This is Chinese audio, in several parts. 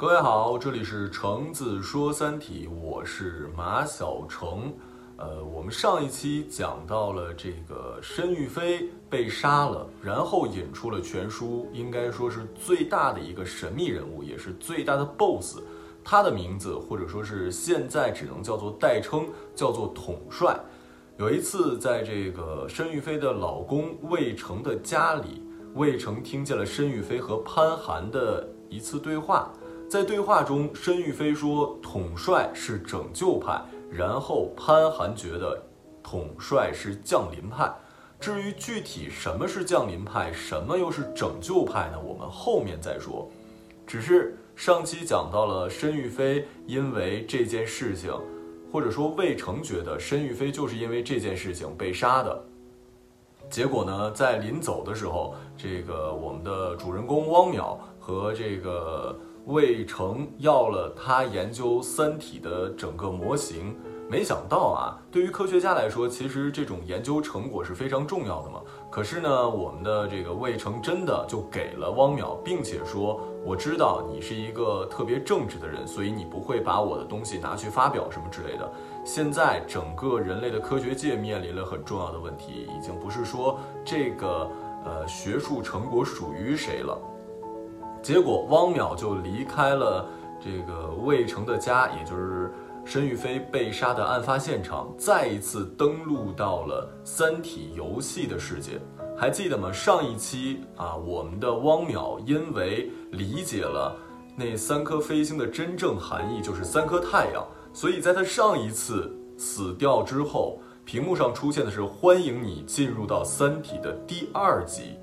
各位好，这里是橙子说三体，我是马小橙。呃，我们上一期讲到了这个申玉飞被杀了，然后引出了全书应该说是最大的一个神秘人物，也是最大的 BOSS。他的名字或者说是现在只能叫做代称，叫做统帅。有一次，在这个申玉飞的老公魏成的家里，魏成听见了申玉飞和潘寒的一次对话。在对话中，申玉飞说统帅是拯救派，然后潘寒觉得统帅是降临派。至于具体什么是降临派，什么又是拯救派呢？我们后面再说。只是上期讲到了申玉飞因为这件事情。或者说，魏成觉得申玉飞就是因为这件事情被杀的。结果呢，在临走的时候，这个我们的主人公汪淼和这个魏成要了他研究《三体》的整个模型。没想到啊，对于科学家来说，其实这种研究成果是非常重要的嘛。可是呢，我们的这个魏成真的就给了汪淼，并且说：“我知道你是一个特别正直的人，所以你不会把我的东西拿去发表什么之类的。”现在整个人类的科学界面临了很重要的问题，已经不是说这个呃学术成果属于谁了。结果汪淼就离开了这个魏成的家，也就是。申玉飞被杀的案发现场，再一次登陆到了《三体》游戏的世界，还记得吗？上一期啊，我们的汪淼因为理解了那三颗飞星的真正含义，就是三颗太阳，所以在他上一次死掉之后，屏幕上出现的是欢迎你进入到《三体》的第二集，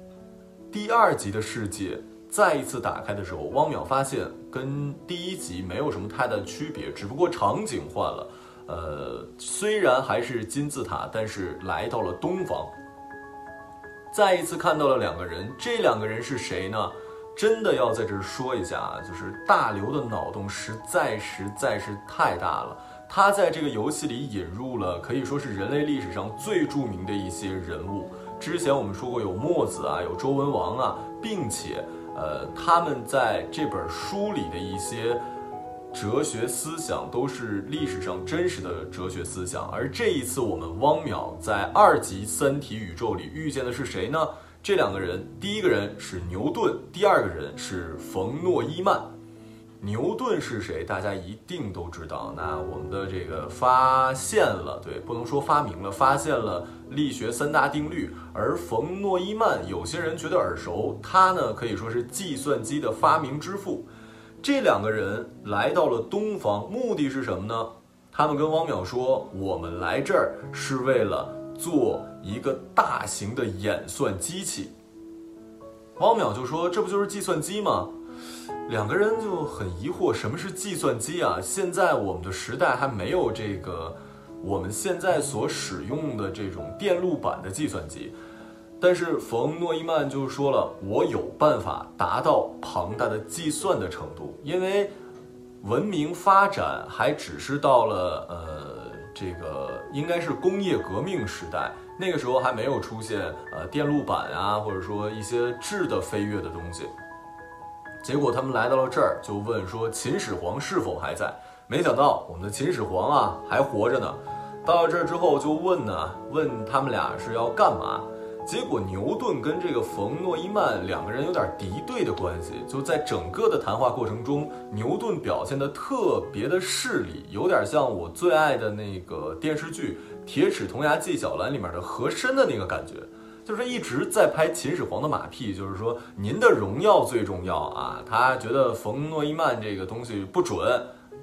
第二集的世界。再一次打开的时候，汪淼发现跟第一集没有什么太大的区别，只不过场景换了。呃，虽然还是金字塔，但是来到了东方。再一次看到了两个人，这两个人是谁呢？真的要在这儿说一下啊，就是大刘的脑洞实在实在是太大了。他在这个游戏里引入了可以说是人类历史上最著名的一些人物。之前我们说过有墨子啊，有周文王啊，并且。呃，他们在这本书里的一些哲学思想都是历史上真实的哲学思想，而这一次我们汪淼在二级三体宇宙里遇见的是谁呢？这两个人，第一个人是牛顿，第二个人是冯诺依曼。牛顿是谁？大家一定都知道。那我们的这个发现了，对，不能说发明了，发现了力学三大定律。而冯诺依曼，有些人觉得耳熟，他呢可以说是计算机的发明之父。这两个人来到了东方，目的是什么呢？他们跟汪淼说：“我们来这儿是为了做一个大型的演算机器。”汪淼就说：“这不就是计算机吗？”两个人就很疑惑，什么是计算机啊？现在我们的时代还没有这个我们现在所使用的这种电路板的计算机。但是冯诺依曼就说了，我有办法达到庞大的计算的程度，因为文明发展还只是到了呃这个应该是工业革命时代，那个时候还没有出现呃电路板啊，或者说一些质的飞跃的东西。结果他们来到了这儿，就问说秦始皇是否还在？没想到我们的秦始皇啊还活着呢。到了这儿之后就问呢，问他们俩是要干嘛？结果牛顿跟这个冯诺依曼两个人有点敌对的关系。就在整个的谈话过程中，牛顿表现的特别的势利，有点像我最爱的那个电视剧《铁齿铜牙纪晓岚》里面的和珅的那个感觉。就是一直在拍秦始皇的马屁，就是说您的荣耀最重要啊。他觉得冯诺依曼这个东西不准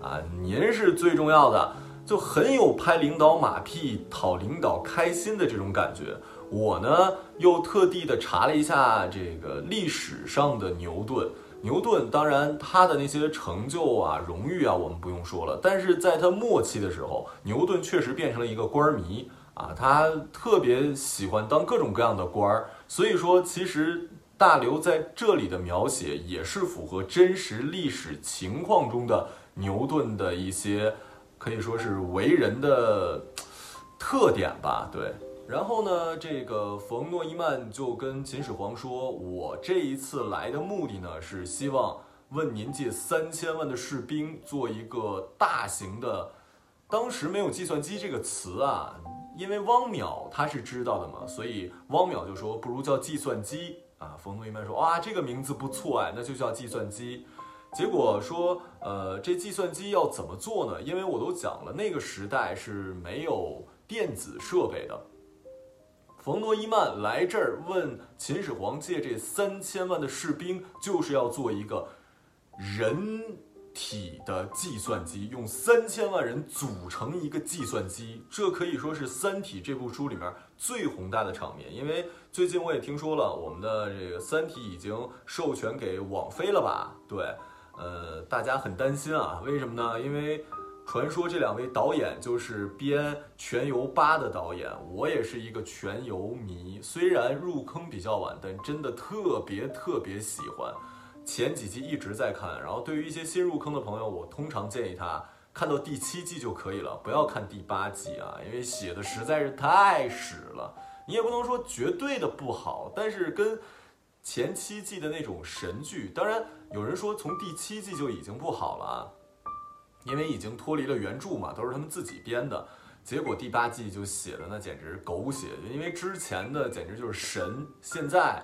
啊，您是最重要的，就很有拍领导马屁、讨领导开心的这种感觉。我呢又特地的查了一下这个历史上的牛顿，牛顿当然他的那些成就啊、荣誉啊，我们不用说了。但是在他末期的时候，牛顿确实变成了一个官迷。啊，他特别喜欢当各种各样的官儿，所以说其实大刘在这里的描写也是符合真实历史情况中的牛顿的一些可以说是为人的特点吧。对，然后呢，这个冯诺依曼就跟秦始皇说：“我这一次来的目的呢，是希望问您借三千万的士兵做一个大型的。当时没有计算机这个词啊，因为汪淼他是知道的嘛，所以汪淼就说不如叫计算机啊。冯诺依曼说哇，这个名字不错哎，那就叫计算机。结果说，呃，这计算机要怎么做呢？因为我都讲了，那个时代是没有电子设备的。冯诺依曼来这儿问秦始皇借这三千万的士兵，就是要做一个人体的计算机，用三千万人组成一个计算机。这可以说是《三体》这部书里面最宏大的场面。因为最近我也听说了，我们的这个《三体》已经授权给网飞了吧？对。呃，大家很担心啊，为什么呢？因为传说这两位导演就是编《全游八》的导演，我也是一个全游迷，虽然入坑比较晚，但真的特别特别喜欢。前几季一直在看，然后对于一些新入坑的朋友，我通常建议他看到第七季就可以了，不要看第八季啊，因为写的实在是太屎了。你也不能说绝对的不好，但是跟。前七季的那种神剧，当然有人说从第七季就已经不好了啊，因为已经脱离了原著嘛，都是他们自己编的。结果第八季就写的那简直狗血，因为之前的简直就是神，现在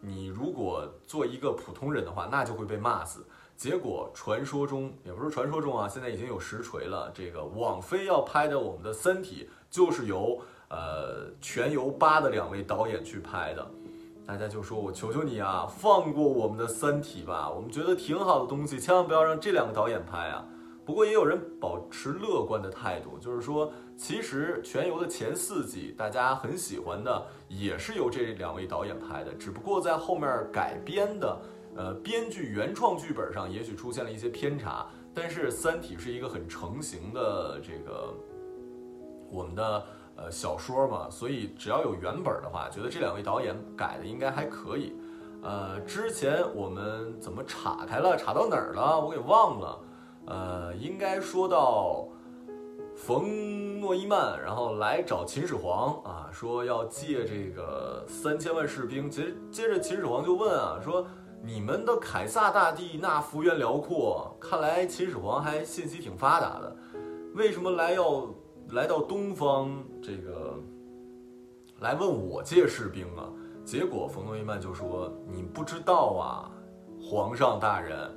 你如果做一个普通人的话，那就会被骂死。结果传说中也不是传说中啊，现在已经有实锤了，这个网飞要拍的我们的《三体》就是由呃全游八的两位导演去拍的。大家就说：“我求求你啊，放过我们的《三体》吧！我们觉得挺好的东西，千万不要让这两个导演拍啊。”不过也有人保持乐观的态度，就是说，其实《全游》的前四季大家很喜欢的，也是由这两位导演拍的，只不过在后面改编的，呃，编剧原创剧本上也许出现了一些偏差。但是《三体》是一个很成型的这个我们的。呃，小说嘛，所以只要有原本的话，觉得这两位导演改的应该还可以。呃，之前我们怎么岔开了？岔到哪儿了？我给忘了。呃，应该说到冯诺依曼，然后来找秦始皇啊，说要借这个三千万士兵。接接着秦始皇就问啊，说你们的凯撒大帝那幅员辽阔，看来秦始皇还信息挺发达的，为什么来要？来到东方，这个来问我借士兵啊，结果冯诺依曼就说：“你不知道啊，皇上大人，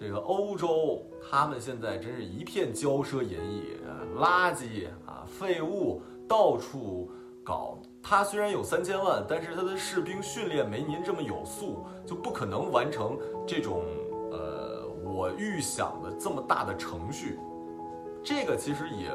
这个欧洲他们现在真是一片骄奢淫逸，垃圾啊，废物到处搞。他虽然有三千万，但是他的士兵训练没您这么有素，就不可能完成这种呃我预想的这么大的程序。这个其实也。”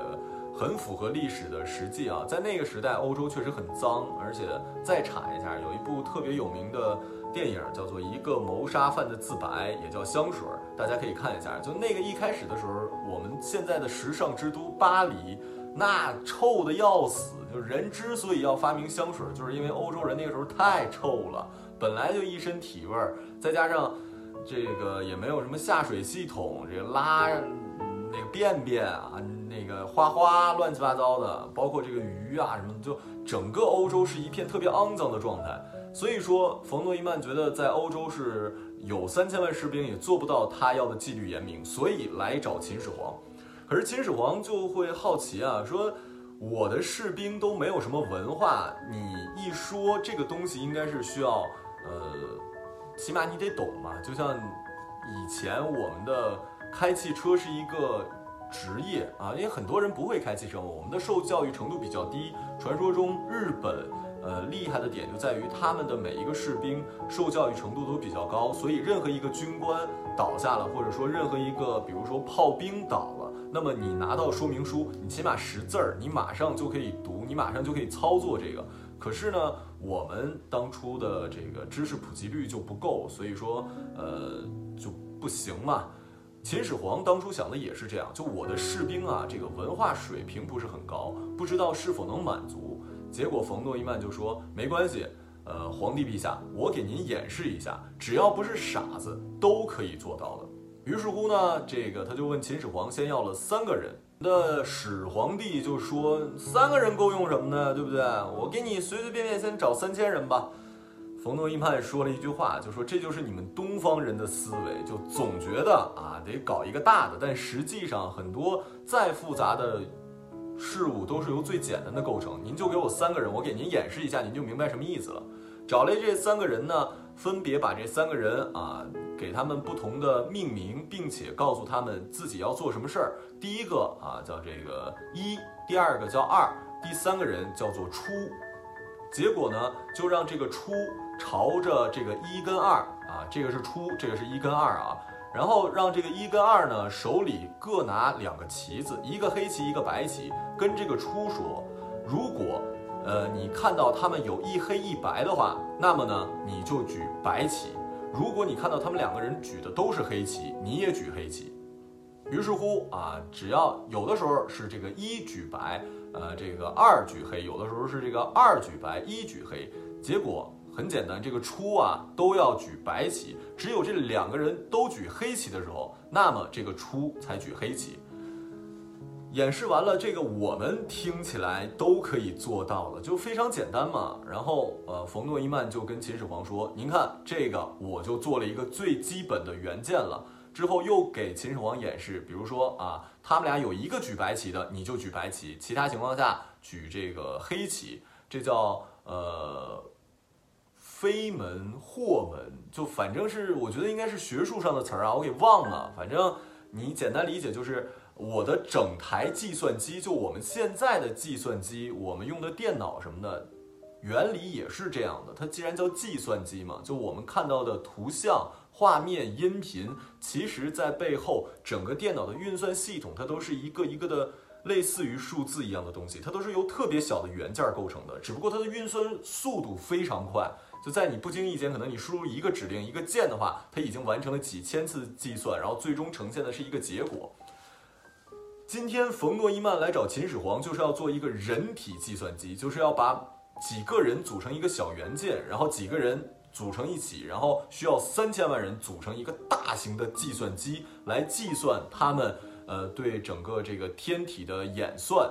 很符合历史的实际啊，在那个时代，欧洲确实很脏，而且再查一下，有一部特别有名的电影叫做《一个谋杀犯的自白》，也叫香水，大家可以看一下。就那个一开始的时候，我们现在的时尚之都巴黎，那臭的要死。就人之所以要发明香水，就是因为欧洲人那个时候太臭了，本来就一身体味儿，再加上这个也没有什么下水系统，这个拉那个便便啊。那个花花乱七八糟的，包括这个鱼啊什么，就整个欧洲是一片特别肮脏的状态。所以说，冯诺依曼觉得在欧洲是有三千万士兵也做不到他要的纪律严明，所以来找秦始皇。可是秦始皇就会好奇啊，说我的士兵都没有什么文化，你一说这个东西应该是需要，呃，起码你得懂嘛。就像以前我们的开汽车是一个。职业啊，因为很多人不会开汽车，我们的受教育程度比较低。传说中日本，呃，厉害的点就在于他们的每一个士兵受教育程度都比较高，所以任何一个军官倒下了，或者说任何一个，比如说炮兵倒了，那么你拿到说明书，你起码识字儿，你马上就可以读，你马上就可以操作这个。可是呢，我们当初的这个知识普及率就不够，所以说，呃，就不行嘛。秦始皇当初想的也是这样，就我的士兵啊，这个文化水平不是很高，不知道是否能满足。结果冯诺依曼就说没关系，呃，皇帝陛下，我给您演示一下，只要不是傻子，都可以做到的。于是乎呢，这个他就问秦始皇，先要了三个人。那始皇帝就说三个人够用什么呢？对不对？我给你随随便便先找三千人吧。冯诺依曼说了一句话，就说这就是你们东方人的思维，就总觉得啊得搞一个大的，但实际上很多再复杂的事物都是由最简单的构成。您就给我三个人，我给您演示一下，您就明白什么意思了。找来这三个人呢，分别把这三个人啊给他们不同的命名，并且告诉他们自己要做什么事儿。第一个啊叫这个一，第二个叫二，第三个人叫做初。结果呢，就让这个初。朝着这个一跟二啊，这个是初，这个是一跟二啊，然后让这个一跟二呢手里各拿两个旗子，一个黑旗，一个白旗，跟这个初说，如果呃你看到他们有一黑一白的话，那么呢你就举白旗；如果你看到他们两个人举的都是黑旗，你也举黑旗。于是乎啊，只要有的时候是这个一举白，呃这个二举黑，有的时候是这个二举白，一举黑，结果。很简单，这个初啊都要举白旗，只有这两个人都举黑旗的时候，那么这个初才举黑旗。演示完了，这个我们听起来都可以做到了，就非常简单嘛。然后呃，冯诺依曼就跟秦始皇说：“您看这个，我就做了一个最基本的元件了。”之后又给秦始皇演示，比如说啊，他们俩有一个举白旗的，你就举白旗；其他情况下举这个黑旗，这叫呃。飞门、祸门，就反正是我觉得应该是学术上的词儿啊，我给忘了。反正你简单理解就是我的整台计算机，就我们现在的计算机，我们用的电脑什么的，原理也是这样的。它既然叫计算机嘛，就我们看到的图像、画面、音频，其实在背后整个电脑的运算系统，它都是一个一个的类似于数字一样的东西，它都是由特别小的元件构成的，只不过它的运算速度非常快。就在你不经意间，可能你输入一个指令、一个键的话，它已经完成了几千次计算，然后最终呈现的是一个结果。今天冯诺依曼来找秦始皇，就是要做一个人体计算机，就是要把几个人组成一个小元件，然后几个人组成一起，然后需要三千万人组成一个大型的计算机来计算他们呃对整个这个天体的演算，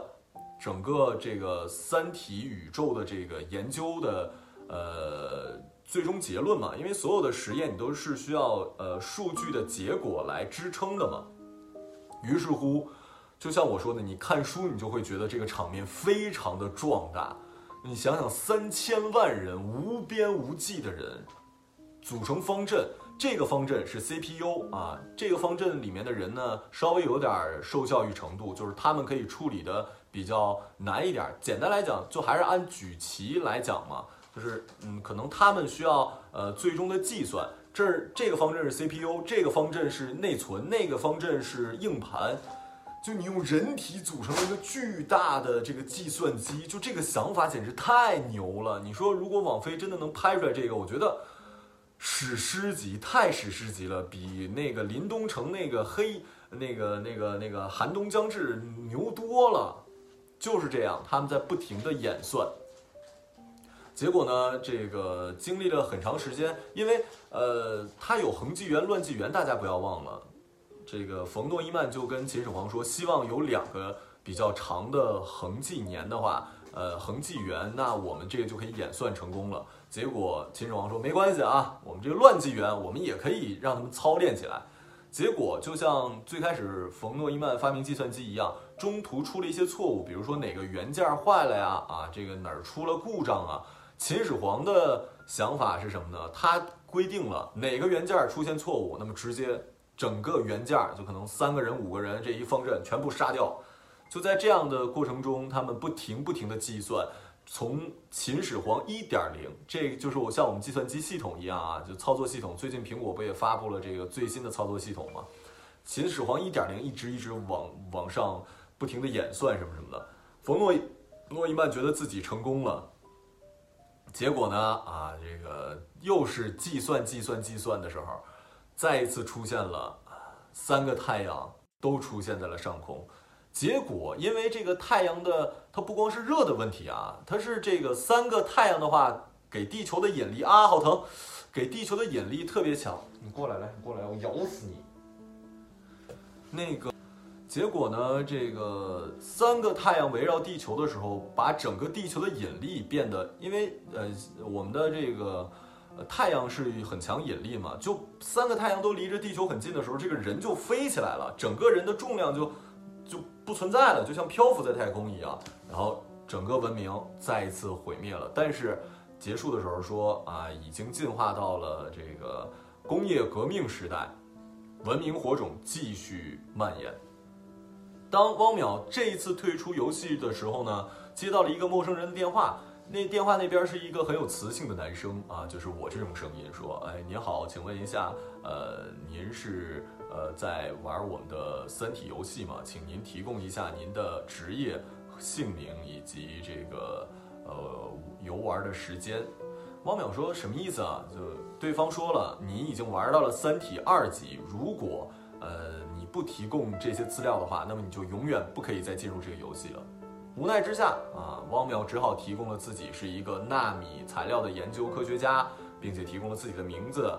整个这个三体宇宙的这个研究的。呃，最终结论嘛，因为所有的实验你都是需要呃数据的结果来支撑的嘛。于是乎，就像我说的，你看书你就会觉得这个场面非常的壮大。你想想，三千万人无边无际的人组成方阵，这个方阵是 CPU 啊，这个方阵里面的人呢稍微有点受教育程度，就是他们可以处理的比较难一点。简单来讲，就还是按举旗来讲嘛。就是，嗯，可能他们需要呃最终的计算，这儿这个方阵是 CPU，这个方阵是内存，那个方阵是硬盘，就你用人体组成了一个巨大的这个计算机，就这个想法简直太牛了。你说如果网飞真的能拍出来这个，我觉得史诗级，太史诗级了，比那个林东城那个黑那个那个那个寒冬将至牛多了。就是这样，他们在不停的演算。结果呢？这个经历了很长时间，因为呃，它有恒纪元、乱纪元，大家不要忘了。这个冯诺依曼就跟秦始皇说，希望有两个比较长的恒纪年的话，呃，恒纪元，那我们这个就可以演算成功了。结果秦始皇说没关系啊，我们这个乱纪元，我们也可以让他们操练起来。结果就像最开始冯诺依曼发明计算机一样，中途出了一些错误，比如说哪个元件坏了呀？啊，这个哪儿出了故障啊？秦始皇的想法是什么呢？他规定了哪个元件出现错误，那么直接整个元件就可能三个人、五个人这一方阵全部杀掉。就在这样的过程中，他们不停不停的计算。从秦始皇一点零，这就是我像我们计算机系统一样啊，就操作系统。最近苹果不也发布了这个最新的操作系统吗？秦始皇一点零一直一直往往上不停的演算什么什么的。冯诺诺依曼觉得自己成功了。结果呢？啊，这个又是计算、计算、计算的时候，再一次出现了三个太阳都出现在了上空。结果，因为这个太阳的它不光是热的问题啊，它是这个三个太阳的话给地球的引力啊，好疼，给地球的引力特别强。你过来，来，你过来，我咬死你。那个。结果呢？这个三个太阳围绕地球的时候，把整个地球的引力变得，因为呃，我们的这个呃太阳是很强引力嘛，就三个太阳都离着地球很近的时候，这个人就飞起来了，整个人的重量就就不存在了，就像漂浮在太空一样，然后整个文明再一次毁灭了。但是结束的时候说啊，已经进化到了这个工业革命时代，文明火种继续蔓延。当汪淼这一次退出游戏的时候呢，接到了一个陌生人的电话。那电话那边是一个很有磁性的男生啊，就是我这种声音，说：“哎，您好，请问一下，呃，您是呃在玩我们的《三体》游戏吗？请您提供一下您的职业、姓名以及这个呃游玩的时间。”汪淼说：“什么意思啊？就对方说了，你已经玩到了《三体》二级，如果呃你不提供这些资料的话，那么你就永远不可以再进入这个游戏了。”无奈之下啊，汪淼只好提供了自己是一个纳米材料的研究科学家，并且提供了自己的名字。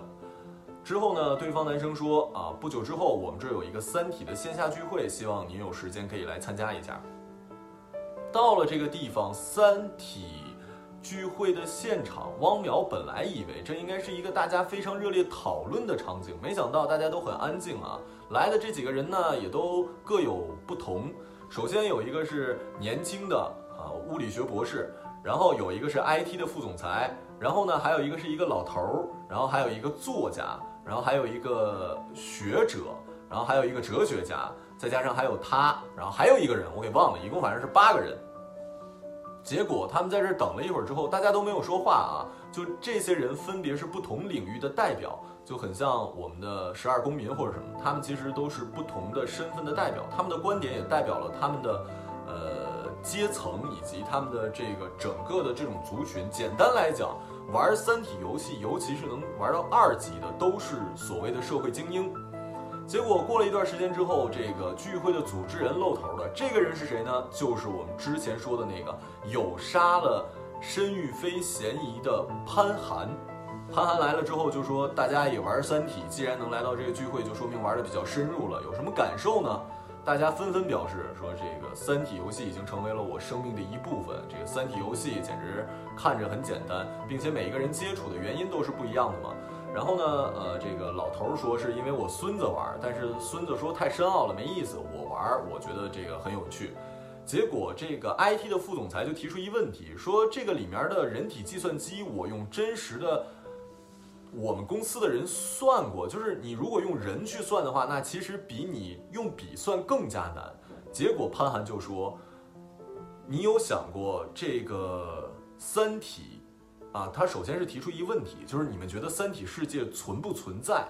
之后呢，对方男生说啊，不久之后我们这有一个《三体》的线下聚会，希望您有时间可以来参加一下。到了这个地方，《三体》聚会的现场，汪淼本来以为这应该是一个大家非常热烈讨论的场景，没想到大家都很安静啊。来的这几个人呢，也都各有不同。首先有一个是年轻的啊物理学博士，然后有一个是 IT 的副总裁，然后呢还有一个是一个老头儿，然后还有一个作家，然后还有一个学者，然后还有一个哲学家，再加上还有他，然后还有一个人我给忘了，一共反正是八个人。结果他们在这等了一会儿之后，大家都没有说话啊，就这些人分别是不同领域的代表。就很像我们的十二公民或者什么，他们其实都是不同的身份的代表，他们的观点也代表了他们的呃阶层以及他们的这个整个的这种族群。简单来讲，玩三体游戏，尤其是能玩到二级的，都是所谓的社会精英。结果过了一段时间之后，这个聚会的组织人露头了，这个人是谁呢？就是我们之前说的那个有杀了申玉飞嫌疑的潘寒。潘寒来了之后就说：“大家也玩三体，既然能来到这个聚会，就说明玩的比较深入了。有什么感受呢？”大家纷纷表示说：“这个三体游戏已经成为了我生命的一部分。这个三体游戏简直看着很简单，并且每一个人接触的原因都是不一样的嘛。”然后呢，呃，这个老头说是因为我孙子玩，但是孙子说太深奥了，没意思。我玩，我觉得这个很有趣。结果这个 IT 的副总裁就提出一问题，说这个里面的人体计算机，我用真实的。我们公司的人算过，就是你如果用人去算的话，那其实比你用笔算更加难。结果潘寒就说：“你有想过这个三体啊？他首先是提出一个问题，就是你们觉得三体世界存不存在？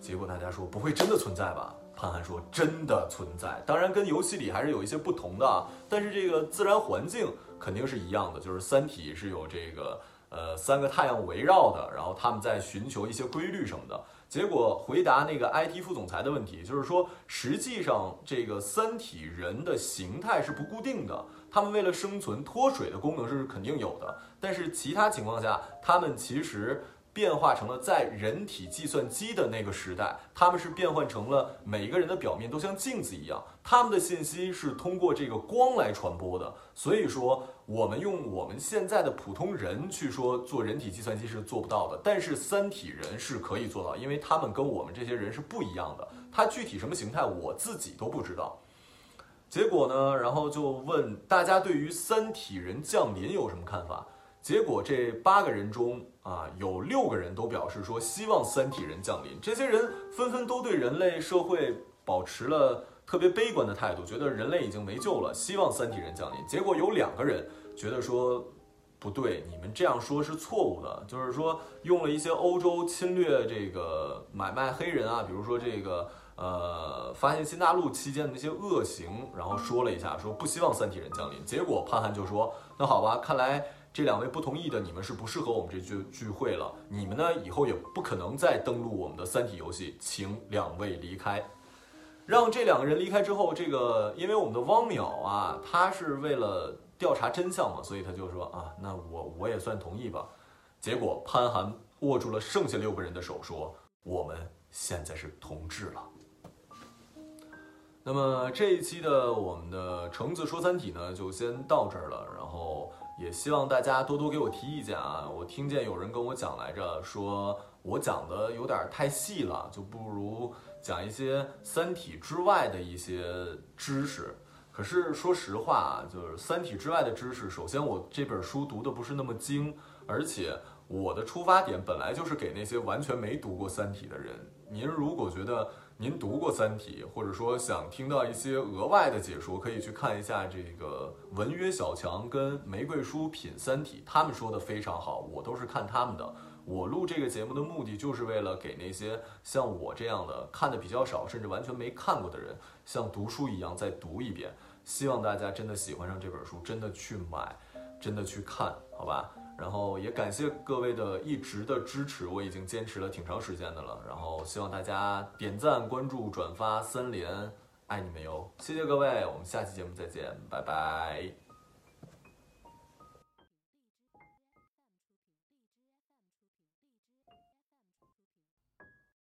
结果大家说不会真的存在吧？潘寒说真的存在，当然跟游戏里还是有一些不同的，但是这个自然环境肯定是一样的，就是三体是有这个。”呃，三个太阳围绕的，然后他们在寻求一些规律什么的。结果回答那个 IT 副总裁的问题，就是说，实际上这个三体人的形态是不固定的，他们为了生存脱水的功能是肯定有的，但是其他情况下，他们其实。变化成了在人体计算机的那个时代，他们是变换成了每一个人的表面都像镜子一样，他们的信息是通过这个光来传播的。所以说，我们用我们现在的普通人去说做人体计算机是做不到的，但是三体人是可以做到，因为他们跟我们这些人是不一样的。他具体什么形态，我自己都不知道。结果呢，然后就问大家对于三体人降临有什么看法？结果这八个人中啊，有六个人都表示说希望三体人降临。这些人纷纷都对人类社会保持了特别悲观的态度，觉得人类已经没救了，希望三体人降临。结果有两个人觉得说不对，你们这样说是错误的，就是说用了一些欧洲侵略这个买卖黑人啊，比如说这个呃发现新大陆期间的那些恶行，然后说了一下，说不希望三体人降临。结果潘寒就说，那好吧，看来。这两位不同意的，你们是不适合我们这聚聚会了。你们呢，以后也不可能再登录我们的三体游戏，请两位离开。让这两个人离开之后，这个因为我们的汪淼啊，他是为了调查真相嘛，所以他就说啊，那我我也算同意吧。结果潘寒握住了剩下六个人的手，说我们现在是同志了。那么这一期的我们的橙子说三体呢，就先到这儿了，然后。也希望大家多多给我提意见啊！我听见有人跟我讲来着，说我讲的有点太细了，就不如讲一些《三体》之外的一些知识。可是说实话啊，就是《三体》之外的知识，首先我这本书读的不是那么精，而且我的出发点本来就是给那些完全没读过《三体》的人。您如果觉得您读过《三体》，或者说想听到一些额外的解说，可以去看一下这个文约小强跟玫瑰书品《三体》，他们说的非常好，我都是看他们的。我录这个节目的目的，就是为了给那些像我这样的看的比较少，甚至完全没看过的人，像读书一样再读一遍。希望大家真的喜欢上这本书，真的去买，真的去看，好吧？然后也感谢各位的一直的支持，我已经坚持了挺长时间的了。然后希望大家点赞、关注、转发三连，爱你们哟！谢谢各位，我们下期节目再见，拜拜。